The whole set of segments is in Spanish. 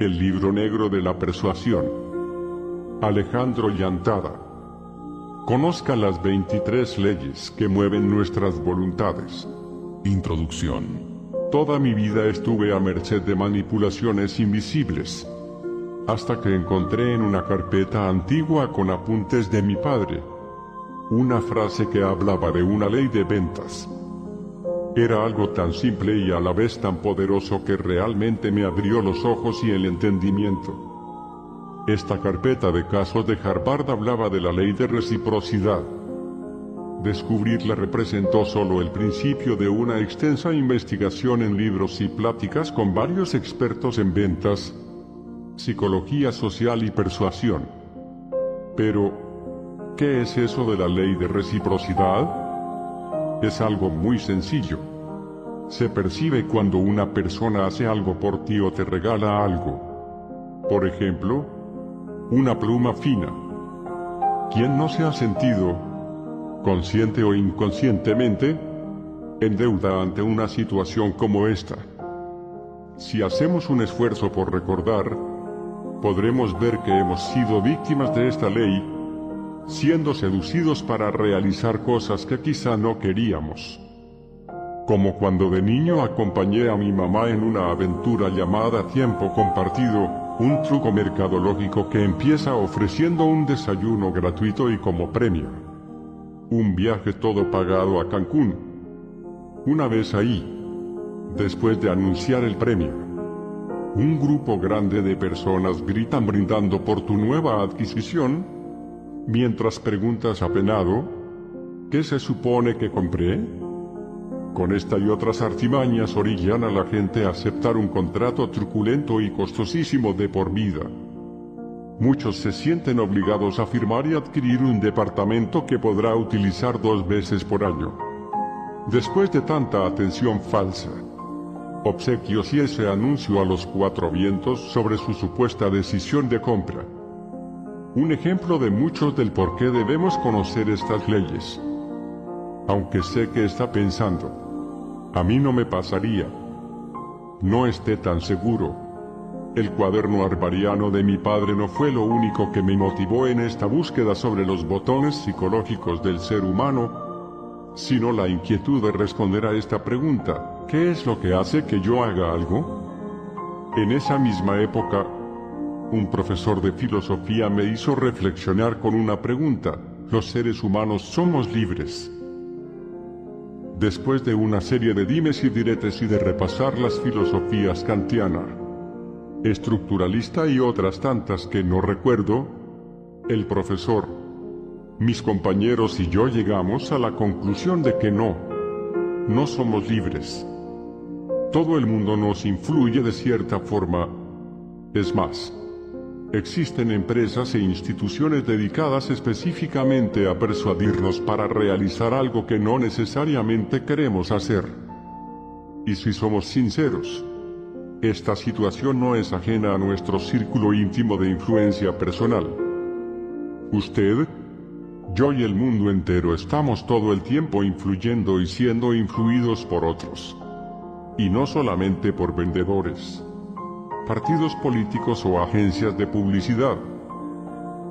El libro negro de la persuasión. Alejandro Llantada. Conozca las 23 leyes que mueven nuestras voluntades. Introducción. Toda mi vida estuve a merced de manipulaciones invisibles, hasta que encontré en una carpeta antigua con apuntes de mi padre, una frase que hablaba de una ley de ventas. Era algo tan simple y a la vez tan poderoso que realmente me abrió los ojos y el entendimiento. Esta carpeta de casos de Harvard hablaba de la ley de reciprocidad. Descubrirla representó solo el principio de una extensa investigación en libros y pláticas con varios expertos en ventas, psicología social y persuasión. Pero, ¿qué es eso de la ley de reciprocidad? Es algo muy sencillo. Se percibe cuando una persona hace algo por ti o te regala algo. Por ejemplo, una pluma fina. ¿Quién no se ha sentido, consciente o inconscientemente, en deuda ante una situación como esta? Si hacemos un esfuerzo por recordar, podremos ver que hemos sido víctimas de esta ley siendo seducidos para realizar cosas que quizá no queríamos. Como cuando de niño acompañé a mi mamá en una aventura llamada Tiempo Compartido, un truco mercadológico que empieza ofreciendo un desayuno gratuito y como premio. Un viaje todo pagado a Cancún. Una vez ahí, después de anunciar el premio, un grupo grande de personas gritan brindando por tu nueva adquisición mientras preguntas apenado, ¿qué se supone que compré? Con esta y otras artimañas orillan a la gente a aceptar un contrato truculento y costosísimo de por vida. Muchos se sienten obligados a firmar y adquirir un departamento que podrá utilizar dos veces por año. Después de tanta atención falsa, obsequios y ese anuncio a los cuatro vientos sobre su supuesta decisión de compra, un ejemplo de muchos del por qué debemos conocer estas leyes. Aunque sé que está pensando, a mí no me pasaría. No esté tan seguro. El cuaderno arbariano de mi padre no fue lo único que me motivó en esta búsqueda sobre los botones psicológicos del ser humano, sino la inquietud de responder a esta pregunta, ¿qué es lo que hace que yo haga algo? En esa misma época, un profesor de filosofía me hizo reflexionar con una pregunta. ¿Los seres humanos somos libres? Después de una serie de dimes y diretes y de repasar las filosofías kantiana, estructuralista y otras tantas que no recuerdo, el profesor, mis compañeros y yo llegamos a la conclusión de que no, no somos libres. Todo el mundo nos influye de cierta forma. Es más, Existen empresas e instituciones dedicadas específicamente a persuadirnos para realizar algo que no necesariamente queremos hacer. Y si somos sinceros, esta situación no es ajena a nuestro círculo íntimo de influencia personal. Usted, yo y el mundo entero estamos todo el tiempo influyendo y siendo influidos por otros. Y no solamente por vendedores partidos políticos o agencias de publicidad,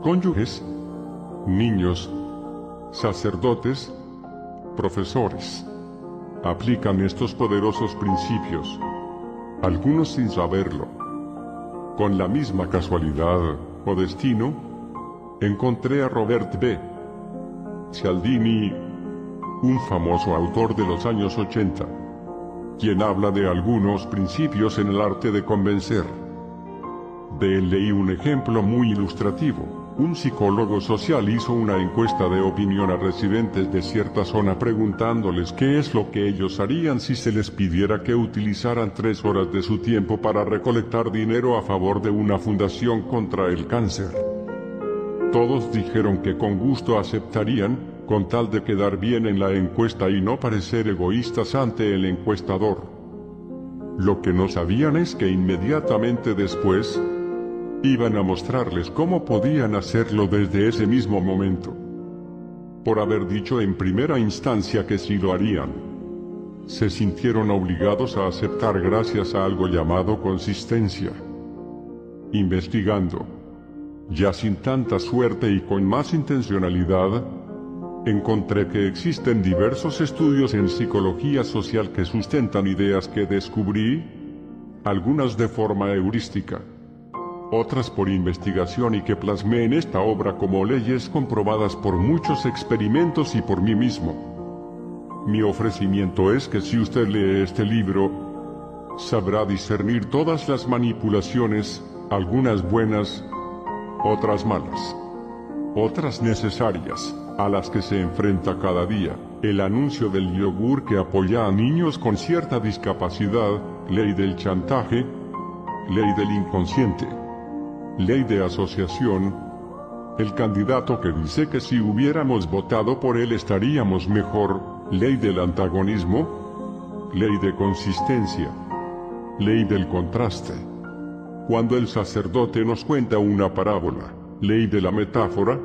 cónyuges, niños, sacerdotes, profesores. Aplican estos poderosos principios, algunos sin saberlo. Con la misma casualidad o destino, encontré a Robert B. Cialdini, un famoso autor de los años 80 quien habla de algunos principios en el arte de convencer. De él leí un ejemplo muy ilustrativo. Un psicólogo social hizo una encuesta de opinión a residentes de cierta zona preguntándoles qué es lo que ellos harían si se les pidiera que utilizaran tres horas de su tiempo para recolectar dinero a favor de una fundación contra el cáncer. Todos dijeron que con gusto aceptarían, con tal de quedar bien en la encuesta y no parecer egoístas ante el encuestador. Lo que no sabían es que inmediatamente después, iban a mostrarles cómo podían hacerlo desde ese mismo momento. Por haber dicho en primera instancia que sí lo harían. Se sintieron obligados a aceptar gracias a algo llamado consistencia. Investigando, ya sin tanta suerte y con más intencionalidad, encontré que existen diversos estudios en psicología social que sustentan ideas que descubrí, algunas de forma heurística, otras por investigación y que plasmé en esta obra como leyes comprobadas por muchos experimentos y por mí mismo. Mi ofrecimiento es que si usted lee este libro, sabrá discernir todas las manipulaciones, algunas buenas, otras malas, otras necesarias, a las que se enfrenta cada día. El anuncio del yogur que apoya a niños con cierta discapacidad, ley del chantaje, ley del inconsciente ley de asociación, el candidato que dice que si hubiéramos votado por él estaríamos mejor, ley del antagonismo, ley de consistencia, ley del contraste. Cuando el sacerdote nos cuenta una parábola, ley de la metáfora,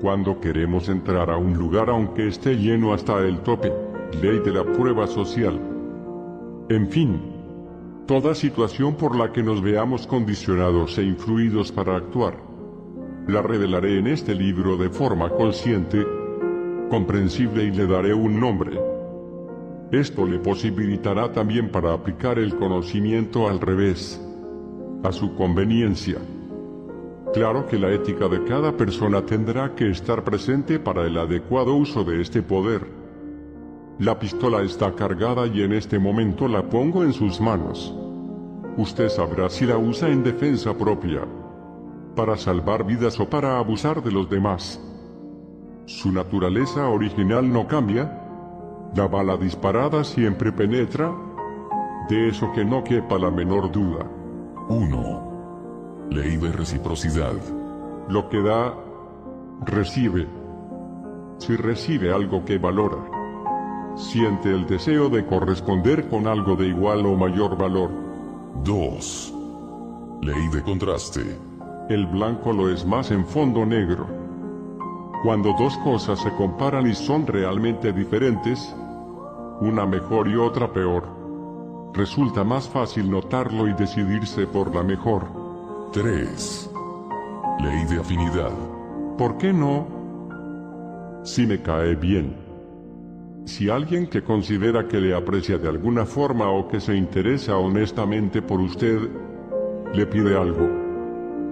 cuando queremos entrar a un lugar aunque esté lleno hasta el tope, ley de la prueba social. En fin, toda situación por la que nos veamos condicionados e influidos para actuar. La revelaré en este libro de forma consciente, comprensible y le daré un nombre. Esto le posibilitará también para aplicar el conocimiento al revés, a su conveniencia. Claro que la ética de cada persona tendrá que estar presente para el adecuado uso de este poder. La pistola está cargada y en este momento la pongo en sus manos. Usted sabrá si la usa en defensa propia, para salvar vidas o para abusar de los demás. Su naturaleza original no cambia. La bala disparada siempre penetra. De eso que no quepa la menor duda. 1. Ley de reciprocidad. Lo que da, recibe. Si recibe algo que valora, siente el deseo de corresponder con algo de igual o mayor valor. 2. Ley de contraste. El blanco lo es más en fondo negro. Cuando dos cosas se comparan y son realmente diferentes, una mejor y otra peor, resulta más fácil notarlo y decidirse por la mejor. 3. Ley de afinidad. ¿Por qué no? Si me cae bien. Si alguien que considera que le aprecia de alguna forma o que se interesa honestamente por usted, le pide algo,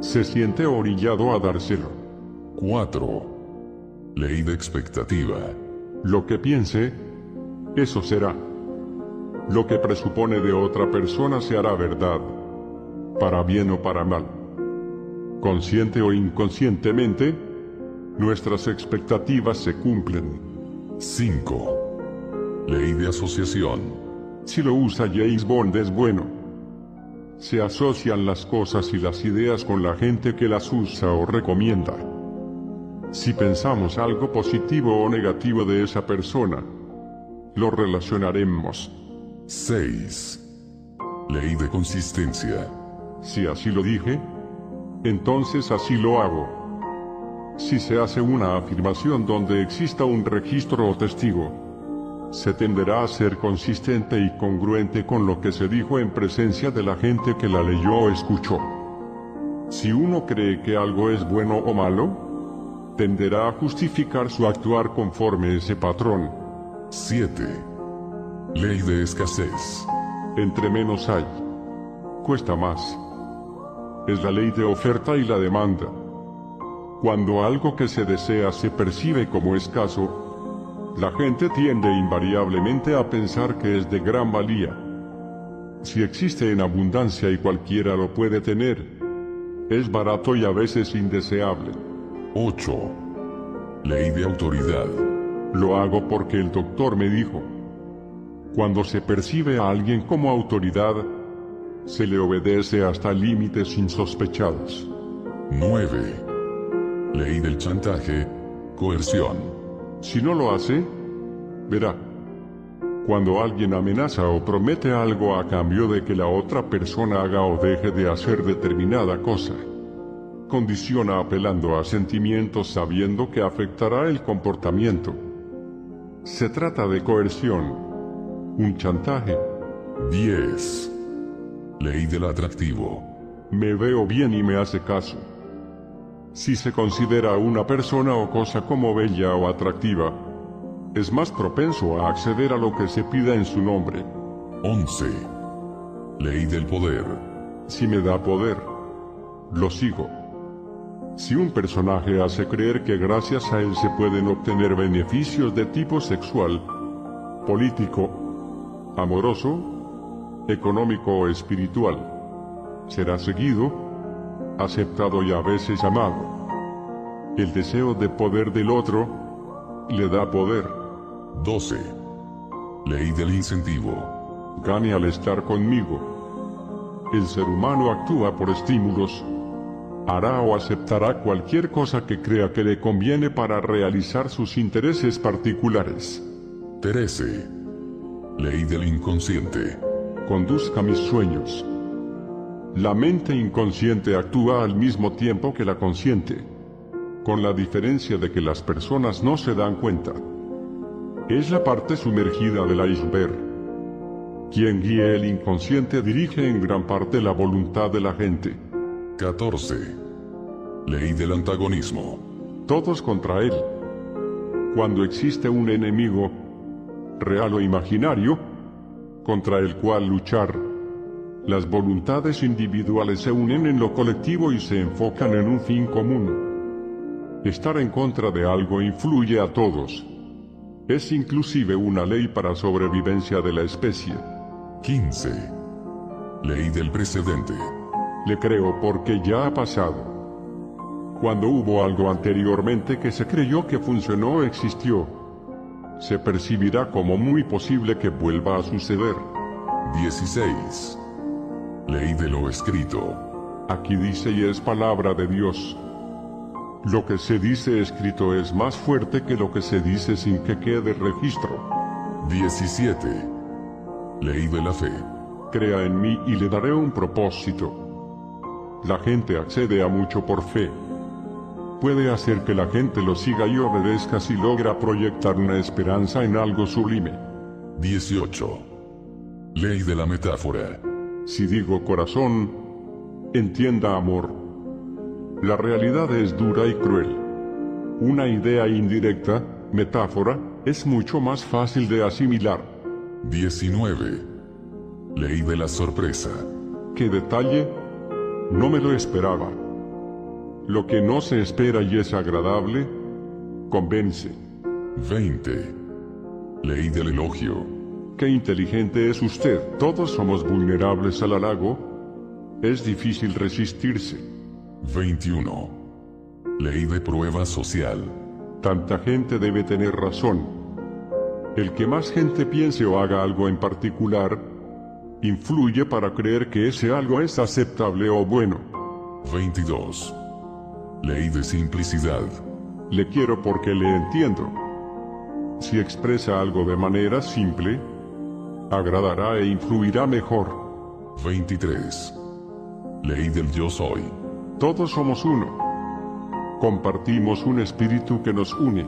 se siente orillado a dárselo. 4. Ley de expectativa. Lo que piense, eso será. Lo que presupone de otra persona se hará verdad, para bien o para mal. Consciente o inconscientemente, nuestras expectativas se cumplen. 5. Ley de asociación. Si lo usa James Bond es bueno. Se asocian las cosas y las ideas con la gente que las usa o recomienda. Si pensamos algo positivo o negativo de esa persona, lo relacionaremos. 6. Ley de consistencia. Si así lo dije, entonces así lo hago. Si se hace una afirmación donde exista un registro o testigo, se tenderá a ser consistente y congruente con lo que se dijo en presencia de la gente que la leyó o escuchó. Si uno cree que algo es bueno o malo, tenderá a justificar su actuar conforme ese patrón. 7. Ley de escasez. Entre menos hay, cuesta más. Es la ley de oferta y la demanda. Cuando algo que se desea se percibe como escaso, la gente tiende invariablemente a pensar que es de gran valía. Si existe en abundancia y cualquiera lo puede tener, es barato y a veces indeseable. 8. Ley de autoridad. Lo hago porque el doctor me dijo. Cuando se percibe a alguien como autoridad, se le obedece hasta límites insospechados. 9. Ley del chantaje, coerción. Si no lo hace, verá. Cuando alguien amenaza o promete algo a cambio de que la otra persona haga o deje de hacer determinada cosa, condiciona apelando a sentimientos sabiendo que afectará el comportamiento. Se trata de coerción, un chantaje. 10. Ley del atractivo. Me veo bien y me hace caso. Si se considera a una persona o cosa como bella o atractiva, es más propenso a acceder a lo que se pida en su nombre. 11. Ley del poder. Si me da poder, lo sigo. Si un personaje hace creer que gracias a él se pueden obtener beneficios de tipo sexual, político, amoroso, económico o espiritual, será seguido, aceptado y a veces amado. El deseo de poder del otro le da poder. 12. Ley del incentivo. Gane al estar conmigo. El ser humano actúa por estímulos. Hará o aceptará cualquier cosa que crea que le conviene para realizar sus intereses particulares. 13. Ley del inconsciente. Conduzca mis sueños. La mente inconsciente actúa al mismo tiempo que la consciente, con la diferencia de que las personas no se dan cuenta. Es la parte sumergida del iceberg. Quien guíe el inconsciente dirige en gran parte la voluntad de la gente. 14. Ley del antagonismo. Todos contra él. Cuando existe un enemigo, real o imaginario, contra el cual luchar, las voluntades individuales se unen en lo colectivo y se enfocan en un fin común. Estar en contra de algo influye a todos. Es inclusive una ley para sobrevivencia de la especie. 15. Ley del precedente. Le creo porque ya ha pasado. Cuando hubo algo anteriormente que se creyó que funcionó existió, se percibirá como muy posible que vuelva a suceder. 16. Ley de lo escrito. Aquí dice y es palabra de Dios. Lo que se dice escrito es más fuerte que lo que se dice sin que quede registro. 17. Ley de la fe. Crea en mí y le daré un propósito. La gente accede a mucho por fe. Puede hacer que la gente lo siga y obedezca si logra proyectar una esperanza en algo sublime. 18. Ley de la metáfora. Si digo corazón, entienda amor. La realidad es dura y cruel. Una idea indirecta, metáfora, es mucho más fácil de asimilar. 19. Ley de la sorpresa. ¿Qué detalle? No me lo esperaba. Lo que no se espera y es agradable, convence. 20. Ley del elogio. Qué inteligente es usted. Todos somos vulnerables al halago. Es difícil resistirse. 21. Ley de prueba social. Tanta gente debe tener razón. El que más gente piense o haga algo en particular, influye para creer que ese algo es aceptable o bueno. 22. Ley de simplicidad. Le quiero porque le entiendo. Si expresa algo de manera simple, agradará e influirá mejor. 23. Ley del yo soy. Todos somos uno. Compartimos un espíritu que nos une.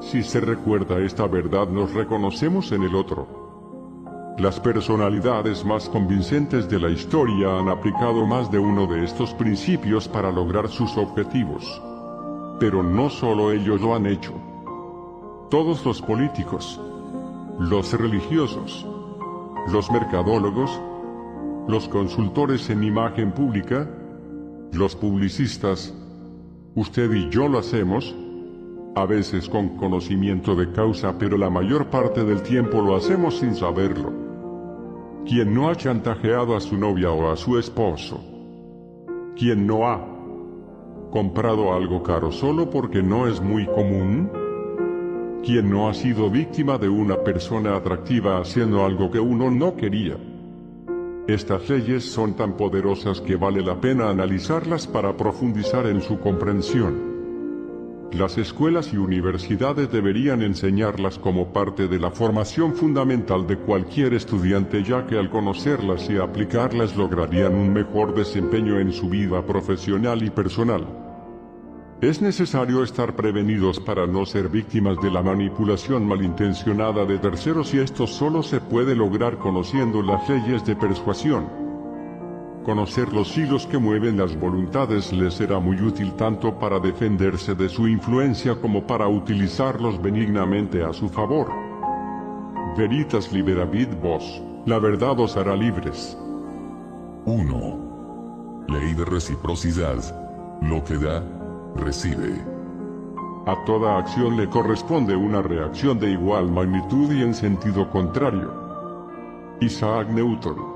Si se recuerda esta verdad nos reconocemos en el otro. Las personalidades más convincentes de la historia han aplicado más de uno de estos principios para lograr sus objetivos. Pero no solo ellos lo han hecho. Todos los políticos, los religiosos, los mercadólogos, los consultores en imagen pública, los publicistas, usted y yo lo hacemos, a veces con conocimiento de causa, pero la mayor parte del tiempo lo hacemos sin saberlo. Quien no ha chantajeado a su novia o a su esposo, quien no ha comprado algo caro solo porque no es muy común, ¿Quién no ha sido víctima de una persona atractiva haciendo algo que uno no quería? Estas leyes son tan poderosas que vale la pena analizarlas para profundizar en su comprensión. Las escuelas y universidades deberían enseñarlas como parte de la formación fundamental de cualquier estudiante ya que al conocerlas y aplicarlas lograrían un mejor desempeño en su vida profesional y personal. Es necesario estar prevenidos para no ser víctimas de la manipulación malintencionada de terceros y esto solo se puede lograr conociendo las leyes de persuasión. Conocer los hilos que mueven las voluntades les será muy útil tanto para defenderse de su influencia como para utilizarlos benignamente a su favor. Veritas liberavit vos, la verdad os hará libres. 1. Ley de reciprocidad. Lo que da, recibe. A toda acción le corresponde una reacción de igual magnitud y en sentido contrario. Isaac Newton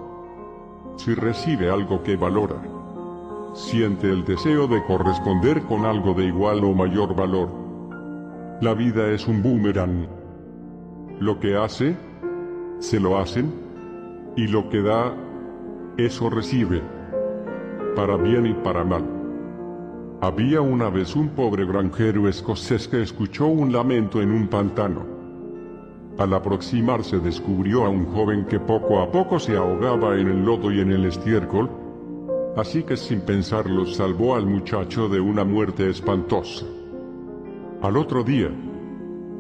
si recibe algo que valora. Siente el deseo de corresponder con algo de igual o mayor valor. La vida es un boomerang. Lo que hace, se lo hacen, y lo que da, eso recibe, para bien y para mal. Había una vez un pobre granjero escocés que escuchó un lamento en un pantano. Al aproximarse descubrió a un joven que poco a poco se ahogaba en el lodo y en el estiércol, así que sin pensarlo salvó al muchacho de una muerte espantosa. Al otro día,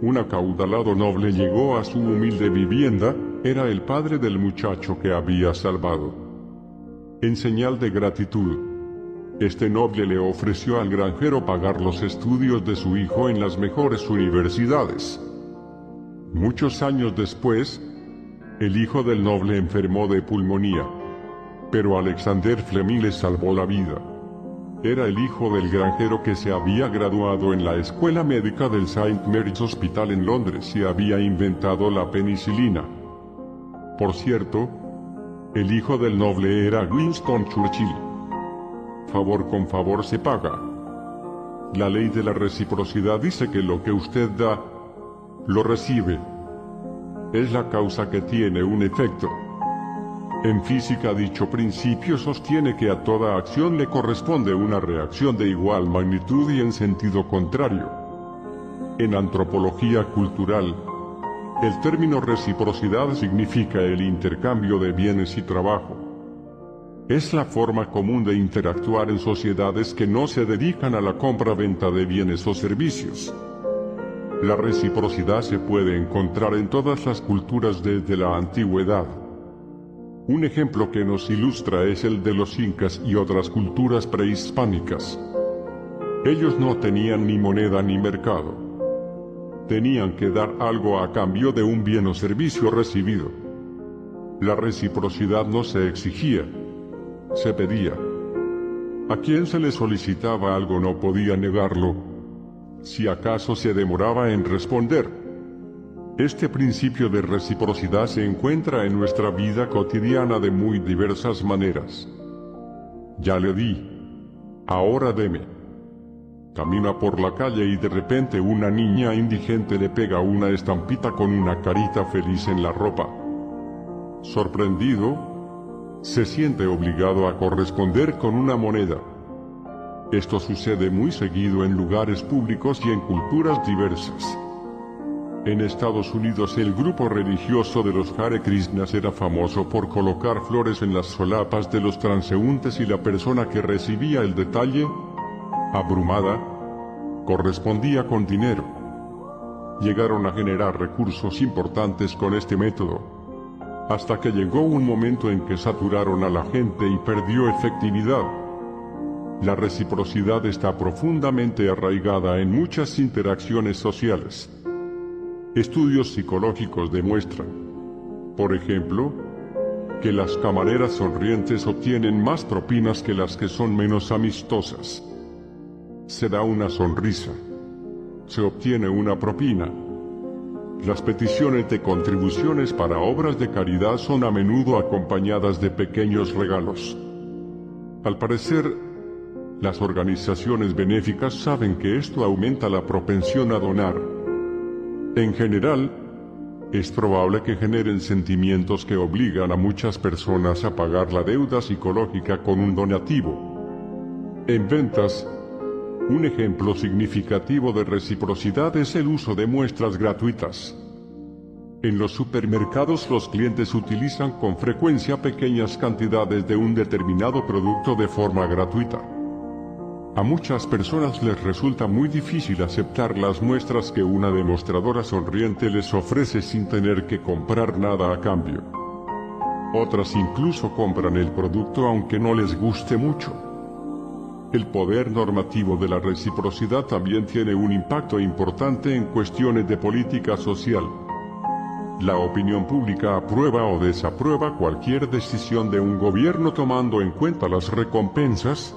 un acaudalado noble llegó a su humilde vivienda, era el padre del muchacho que había salvado. En señal de gratitud, este noble le ofreció al granjero pagar los estudios de su hijo en las mejores universidades. Muchos años después, el hijo del noble enfermó de pulmonía, pero Alexander Fleming le salvó la vida. Era el hijo del granjero que se había graduado en la escuela médica del St. Mary's Hospital en Londres y había inventado la penicilina. Por cierto, el hijo del noble era Winston Churchill. Favor con favor se paga. La ley de la reciprocidad dice que lo que usted da, lo recibe. Es la causa que tiene un efecto. En física dicho principio sostiene que a toda acción le corresponde una reacción de igual magnitud y en sentido contrario. En antropología cultural, el término reciprocidad significa el intercambio de bienes y trabajo. Es la forma común de interactuar en sociedades que no se dedican a la compra-venta de bienes o servicios. La reciprocidad se puede encontrar en todas las culturas desde la antigüedad. Un ejemplo que nos ilustra es el de los incas y otras culturas prehispánicas. Ellos no tenían ni moneda ni mercado. Tenían que dar algo a cambio de un bien o servicio recibido. La reciprocidad no se exigía, se pedía. A quien se le solicitaba algo no podía negarlo si acaso se demoraba en responder. Este principio de reciprocidad se encuentra en nuestra vida cotidiana de muy diversas maneras. Ya le di, ahora deme. Camina por la calle y de repente una niña indigente le pega una estampita con una carita feliz en la ropa. Sorprendido, se siente obligado a corresponder con una moneda. Esto sucede muy seguido en lugares públicos y en culturas diversas. En Estados Unidos el grupo religioso de los Hare Krishnas era famoso por colocar flores en las solapas de los transeúntes y la persona que recibía el detalle, abrumada, correspondía con dinero. Llegaron a generar recursos importantes con este método, hasta que llegó un momento en que saturaron a la gente y perdió efectividad. La reciprocidad está profundamente arraigada en muchas interacciones sociales. Estudios psicológicos demuestran, por ejemplo, que las camareras sonrientes obtienen más propinas que las que son menos amistosas. Se da una sonrisa, se obtiene una propina. Las peticiones de contribuciones para obras de caridad son a menudo acompañadas de pequeños regalos. Al parecer, las organizaciones benéficas saben que esto aumenta la propensión a donar. En general, es probable que generen sentimientos que obligan a muchas personas a pagar la deuda psicológica con un donativo. En ventas, un ejemplo significativo de reciprocidad es el uso de muestras gratuitas. En los supermercados los clientes utilizan con frecuencia pequeñas cantidades de un determinado producto de forma gratuita. A muchas personas les resulta muy difícil aceptar las muestras que una demostradora sonriente les ofrece sin tener que comprar nada a cambio. Otras incluso compran el producto aunque no les guste mucho. El poder normativo de la reciprocidad también tiene un impacto importante en cuestiones de política social. La opinión pública aprueba o desaprueba cualquier decisión de un gobierno tomando en cuenta las recompensas,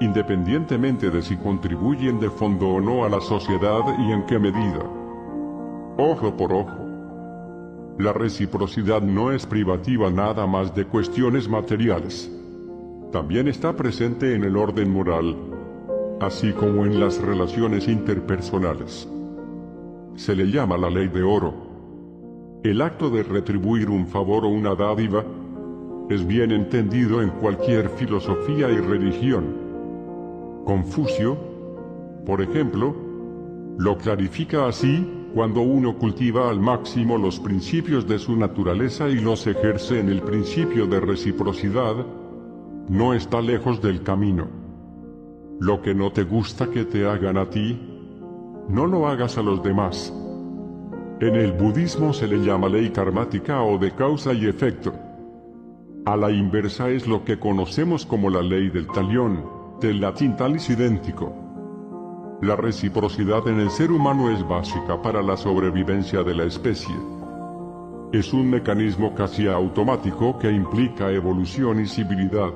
independientemente de si contribuyen de fondo o no a la sociedad y en qué medida. Ojo por ojo. La reciprocidad no es privativa nada más de cuestiones materiales. También está presente en el orden moral, así como en las relaciones interpersonales. Se le llama la ley de oro. El acto de retribuir un favor o una dádiva es bien entendido en cualquier filosofía y religión. Confucio, por ejemplo, lo clarifica así cuando uno cultiva al máximo los principios de su naturaleza y los ejerce en el principio de reciprocidad, no está lejos del camino. Lo que no te gusta que te hagan a ti, no lo hagas a los demás. En el budismo se le llama ley karmática o de causa y efecto. A la inversa es lo que conocemos como la ley del talión, del latín talis idéntico. La reciprocidad en el ser humano es básica para la sobrevivencia de la especie. Es un mecanismo casi automático que implica evolución y civilidad.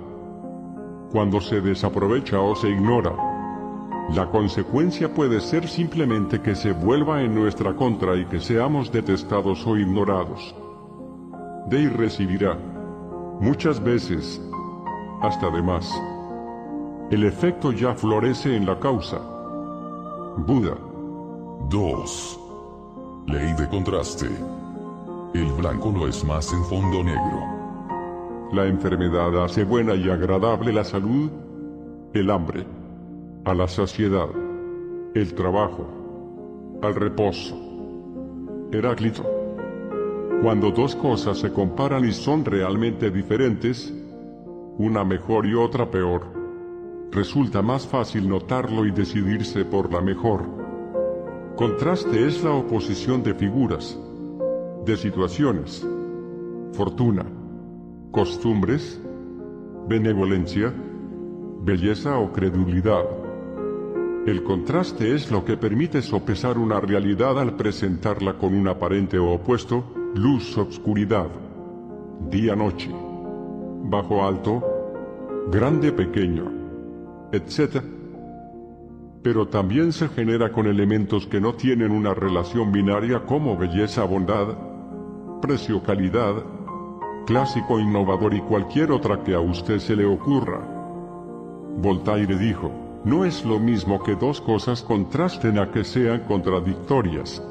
Cuando se desaprovecha o se ignora, la consecuencia puede ser simplemente que se vuelva en nuestra contra y que seamos detestados o ignorados. De y recibirá, muchas veces, hasta de más. El efecto ya florece en la causa Buda. 2. Ley de contraste. El blanco no es más en fondo negro. La enfermedad hace buena y agradable la salud, el hambre, a la saciedad, el trabajo, al reposo. Heráclito. Cuando dos cosas se comparan y son realmente diferentes, una mejor y otra peor, resulta más fácil notarlo y decidirse por la mejor. Contraste es la oposición de figuras, de situaciones, fortuna, costumbres, benevolencia, belleza o credulidad. El contraste es lo que permite sopesar una realidad al presentarla con un aparente opuesto, luz-obscuridad, día-noche, bajo-alto, grande-pequeño etc. Pero también se genera con elementos que no tienen una relación binaria como belleza-bondad, precio-calidad, clásico innovador y cualquier otra que a usted se le ocurra. Voltaire dijo, no es lo mismo que dos cosas contrasten a que sean contradictorias.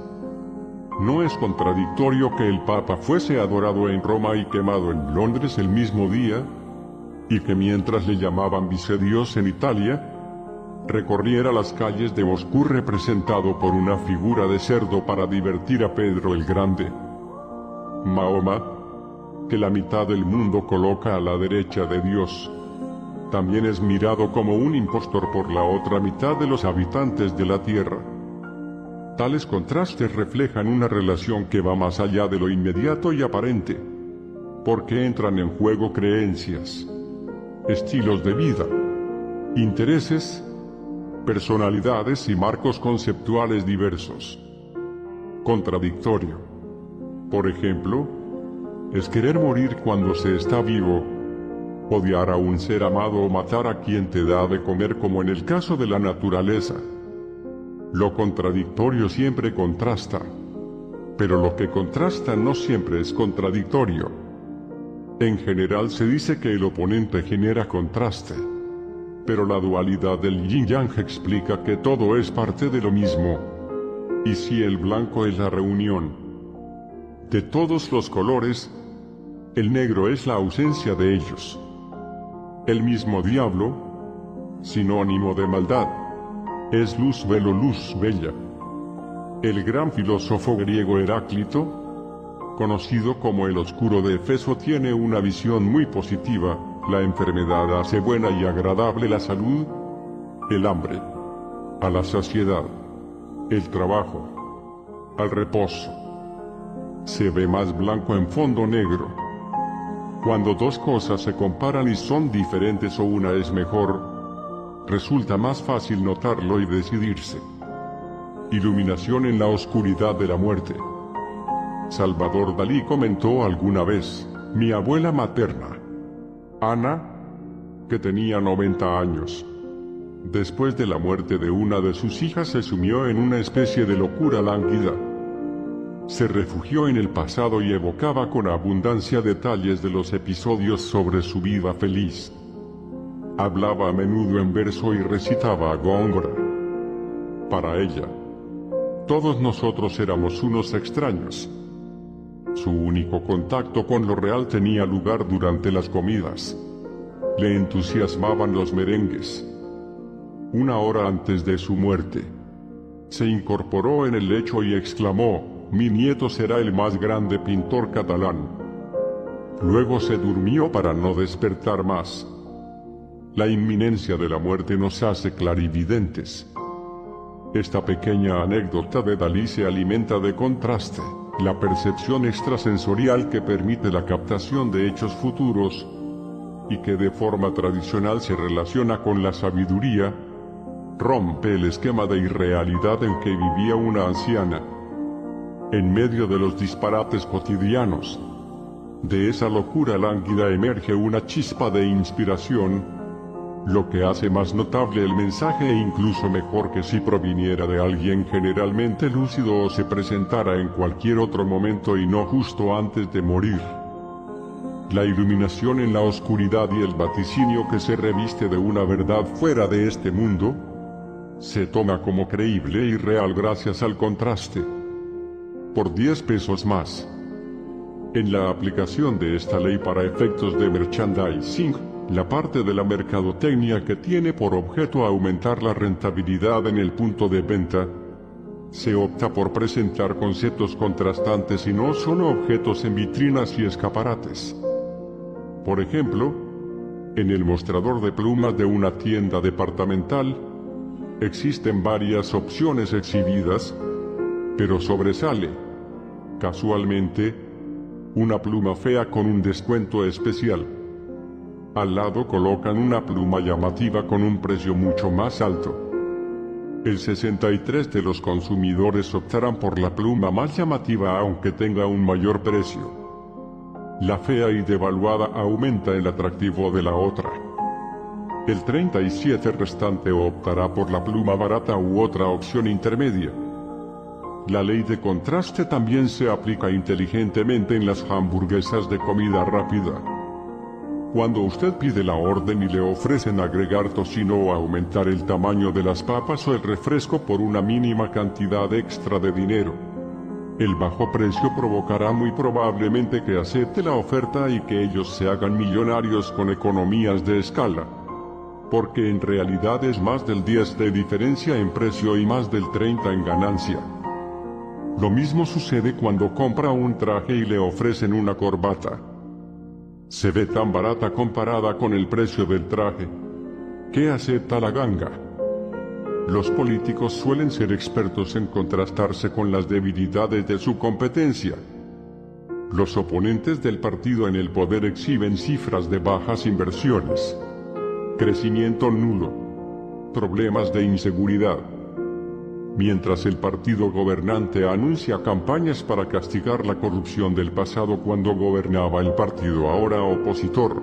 No es contradictorio que el Papa fuese adorado en Roma y quemado en Londres el mismo día, y que mientras le llamaban vicedios en Italia, recorriera las calles de Moscú representado por una figura de cerdo para divertir a Pedro el Grande. Mahoma, que la mitad del mundo coloca a la derecha de Dios, también es mirado como un impostor por la otra mitad de los habitantes de la tierra. Tales contrastes reflejan una relación que va más allá de lo inmediato y aparente, porque entran en juego creencias, estilos de vida, intereses, personalidades y marcos conceptuales diversos. Contradictorio. Por ejemplo, es querer morir cuando se está vivo, odiar a un ser amado o matar a quien te da de comer como en el caso de la naturaleza. Lo contradictorio siempre contrasta, pero lo que contrasta no siempre es contradictorio. En general se dice que el oponente genera contraste, pero la dualidad del yin-yang explica que todo es parte de lo mismo, y si el blanco es la reunión de todos los colores, el negro es la ausencia de ellos. El mismo diablo, sinónimo de maldad, es luz velo luz bella. El gran filósofo griego Heráclito conocido como el oscuro de Efeso, tiene una visión muy positiva, la enfermedad hace buena y agradable la salud, el hambre, a la saciedad, el trabajo, al reposo. Se ve más blanco en fondo negro. Cuando dos cosas se comparan y son diferentes o una es mejor, resulta más fácil notarlo y decidirse. Iluminación en la oscuridad de la muerte. Salvador Dalí comentó alguna vez, mi abuela materna, Ana, que tenía 90 años, después de la muerte de una de sus hijas se sumió en una especie de locura lánguida. Se refugió en el pasado y evocaba con abundancia detalles de los episodios sobre su vida feliz. Hablaba a menudo en verso y recitaba a Góngora. Para ella, todos nosotros éramos unos extraños. Su único contacto con lo real tenía lugar durante las comidas. Le entusiasmaban los merengues. Una hora antes de su muerte, se incorporó en el lecho y exclamó, mi nieto será el más grande pintor catalán. Luego se durmió para no despertar más. La inminencia de la muerte nos hace clarividentes. Esta pequeña anécdota de Dalí se alimenta de contraste, la percepción extrasensorial que permite la captación de hechos futuros y que de forma tradicional se relaciona con la sabiduría, rompe el esquema de irrealidad en que vivía una anciana. En medio de los disparates cotidianos, de esa locura lánguida emerge una chispa de inspiración lo que hace más notable el mensaje e incluso mejor que si proviniera de alguien generalmente lúcido o se presentara en cualquier otro momento y no justo antes de morir. La iluminación en la oscuridad y el vaticinio que se reviste de una verdad fuera de este mundo, se toma como creíble y real gracias al contraste. Por 10 pesos más. En la aplicación de esta ley para efectos de merchandising, la parte de la mercadotecnia que tiene por objeto aumentar la rentabilidad en el punto de venta, se opta por presentar conceptos contrastantes y no solo objetos en vitrinas y escaparates. Por ejemplo, en el mostrador de plumas de una tienda departamental, existen varias opciones exhibidas, pero sobresale, casualmente, una pluma fea con un descuento especial. Al lado colocan una pluma llamativa con un precio mucho más alto. El 63 de los consumidores optarán por la pluma más llamativa aunque tenga un mayor precio. La fea y devaluada aumenta el atractivo de la otra. El 37 restante optará por la pluma barata u otra opción intermedia. La ley de contraste también se aplica inteligentemente en las hamburguesas de comida rápida. Cuando usted pide la orden y le ofrecen agregar tocino o aumentar el tamaño de las papas o el refresco por una mínima cantidad extra de dinero, el bajo precio provocará muy probablemente que acepte la oferta y que ellos se hagan millonarios con economías de escala, porque en realidad es más del 10 de diferencia en precio y más del 30 en ganancia. Lo mismo sucede cuando compra un traje y le ofrecen una corbata se ve tan barata comparada con el precio del traje. ¿Qué acepta la ganga? Los políticos suelen ser expertos en contrastarse con las debilidades de su competencia. Los oponentes del partido en el poder exhiben cifras de bajas inversiones, crecimiento nulo, problemas de inseguridad, mientras el partido gobernante anuncia campañas para castigar la corrupción del pasado cuando gobernaba el partido ahora opositor.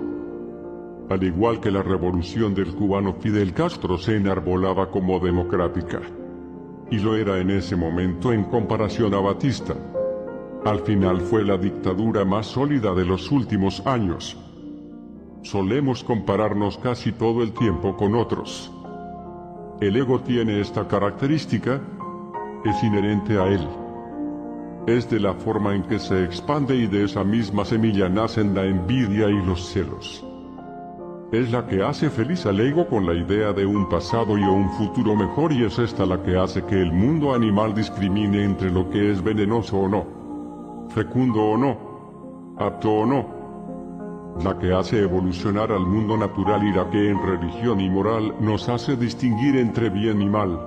Al igual que la revolución del cubano Fidel Castro se enarbolaba como democrática. Y lo era en ese momento en comparación a Batista. Al final fue la dictadura más sólida de los últimos años. Solemos compararnos casi todo el tiempo con otros. El ego tiene esta característica, es inherente a él. Es de la forma en que se expande y de esa misma semilla nacen la envidia y los celos. Es la que hace feliz al ego con la idea de un pasado y un futuro mejor y es esta la que hace que el mundo animal discrimine entre lo que es venenoso o no, fecundo o no, apto o no, la que hace evolucionar al mundo natural y la que en religión y moral nos hace distinguir entre bien y mal.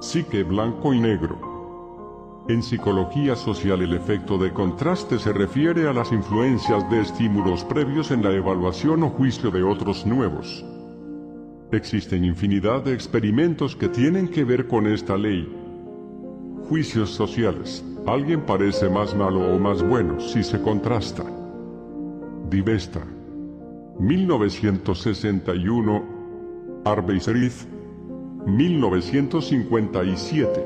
Sí que blanco y negro. En psicología social el efecto de contraste se refiere a las influencias de estímulos previos en la evaluación o juicio de otros nuevos. Existen infinidad de experimentos que tienen que ver con esta ley. Juicios sociales. Alguien parece más malo o más bueno si se contrasta. Divesta. 1961. Harvey 1957.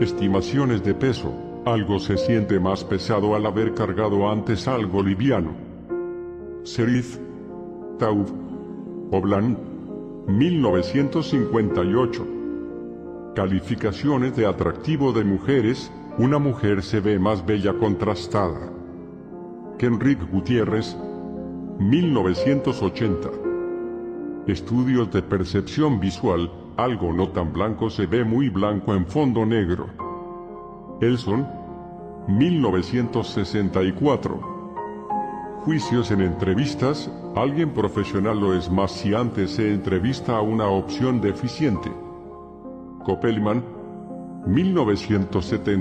Estimaciones de peso. Algo se siente más pesado al haber cargado antes algo liviano. Serif. Taub. Oblan. 1958. Calificaciones de atractivo de mujeres. Una mujer se ve más bella contrastada. Kenrick Gutiérrez. 1980. Estudios de percepción visual, algo no tan blanco se ve muy blanco en fondo negro. Elson, 1964. Juicios en entrevistas, alguien profesional lo es más si antes se entrevista a una opción deficiente. Copelman, 1970.